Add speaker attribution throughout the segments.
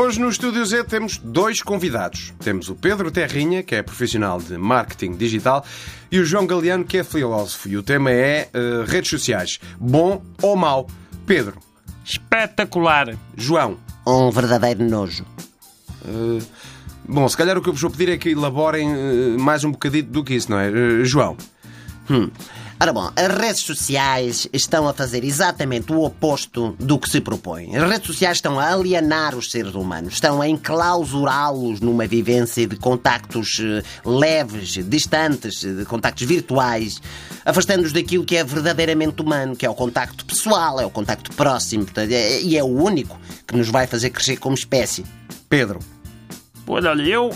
Speaker 1: Hoje no Estúdio Z temos dois convidados. Temos o Pedro Terrinha, que é profissional de marketing digital, e o João Galeano, que é filósofo. E o tema é uh, redes sociais. Bom ou mau? Pedro.
Speaker 2: Espetacular.
Speaker 1: João.
Speaker 3: Um verdadeiro nojo.
Speaker 1: Uh, bom, se calhar o que eu vos vou pedir é que elaborem uh, mais um bocadito do que isso, não é? João.
Speaker 3: Hum. Ora bom, as redes sociais estão a fazer exatamente o oposto do que se propõe. As redes sociais estão a alienar os seres humanos, estão a enclausurá-los numa vivência de contactos eh, leves, distantes, de contactos virtuais, afastando-os daquilo que é verdadeiramente humano, que é o contacto pessoal, é o contacto próximo, é, e é o único que nos vai fazer crescer como espécie.
Speaker 1: Pedro.
Speaker 2: Olha, eu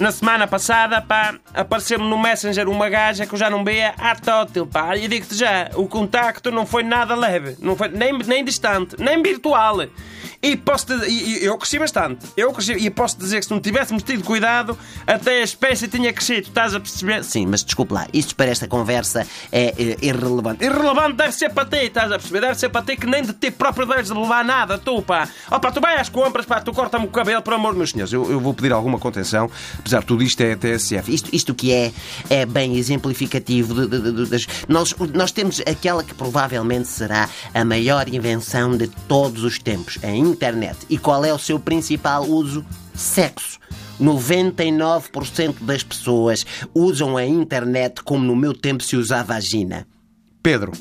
Speaker 2: na semana passada, pá, apareceu-me no Messenger uma gaja que eu já não via há tótil, pá. E digo-te já, o contacto não foi nada leve, não foi nem, nem distante, nem virtual. E posso e, eu cresci bastante. Eu cresci, e posso dizer que se não tivéssemos tido cuidado, até a espécie tinha crescido. Estás a perceber?
Speaker 3: Sim, mas desculpe lá, isto para esta conversa é, é irrelevante.
Speaker 2: Irrelevante deve ser para ti, estás a perceber? Deve ser para ti que nem de ti próprio deves levar nada, tu, pá. Ó, pá, tu vai às compras, pá, tu corta-me o cabelo, por amor, meus senhores.
Speaker 1: Eu, eu vou pedir alguma contenção, apesar de tudo isto é TSF.
Speaker 3: Isto, isto que é, é bem exemplificativo de, de, de, das. Nós, nós temos aquela que provavelmente será a maior invenção de todos os tempos, a internet. E qual é o seu principal uso? Sexo. 99% das pessoas usam a internet como no meu tempo se usava a vagina.
Speaker 1: Pedro.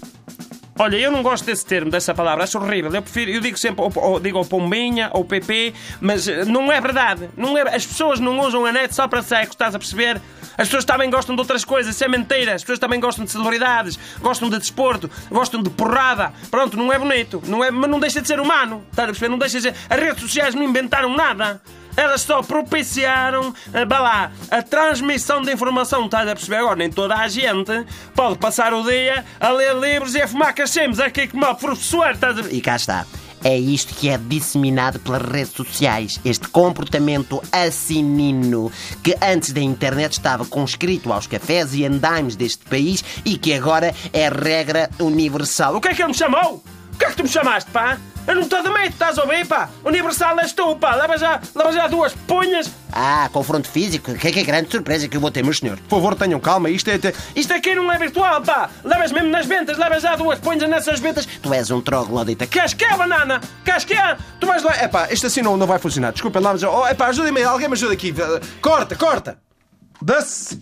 Speaker 2: Olha, eu não gosto desse termo, dessa palavra, acho horrível. Eu prefiro, eu digo sempre, ou, ou, digo ou pombinha ou PP, mas eh, não é verdade. Não é, as pessoas não usam a net só para sexo, estás a perceber? As pessoas também gostam de outras coisas, isso é mentira. As pessoas também gostam de celebridades, gostam de desporto, gostam de porrada. Pronto, não é bonito, não é, mas não deixa de ser humano, estás a perceber? Não deixa de ser. As redes sociais não inventaram nada. Elas só propiciaram eh, lá, a transmissão de informação. Estás a perceber agora? Nem toda a gente pode passar o dia a ler livros e a fumar cachimos aqui como o professor. Estás a...
Speaker 3: E cá está. É isto que é disseminado pelas redes sociais. Este comportamento assinino que antes da internet estava conscrito aos cafés e andaimes deste país e que agora é regra universal.
Speaker 2: O que é que ele me chamou? O que é que tu me chamaste, pá? Eu não estou de medo, estás a ouvir, pá? Universal és tu, pá. Leva já, leva já duas punhas.
Speaker 3: Ah, confronto físico? Que, que grande surpresa que eu vou ter, meus senhores.
Speaker 1: Por favor, tenham calma. Isto é...
Speaker 2: Isto aqui não é virtual, pá. Levas mesmo nas ventas, levas já duas punhas nessas ventas.
Speaker 3: Tu és um troglodita.
Speaker 2: Queres que é, banana? Queres que é?
Speaker 1: Tu vais lá... É pá, isto assim não, não vai funcionar. Desculpa lá, mas... Oh, é pá, ajudem-me. Alguém me ajuda aqui. Corta, corta. Dá-se.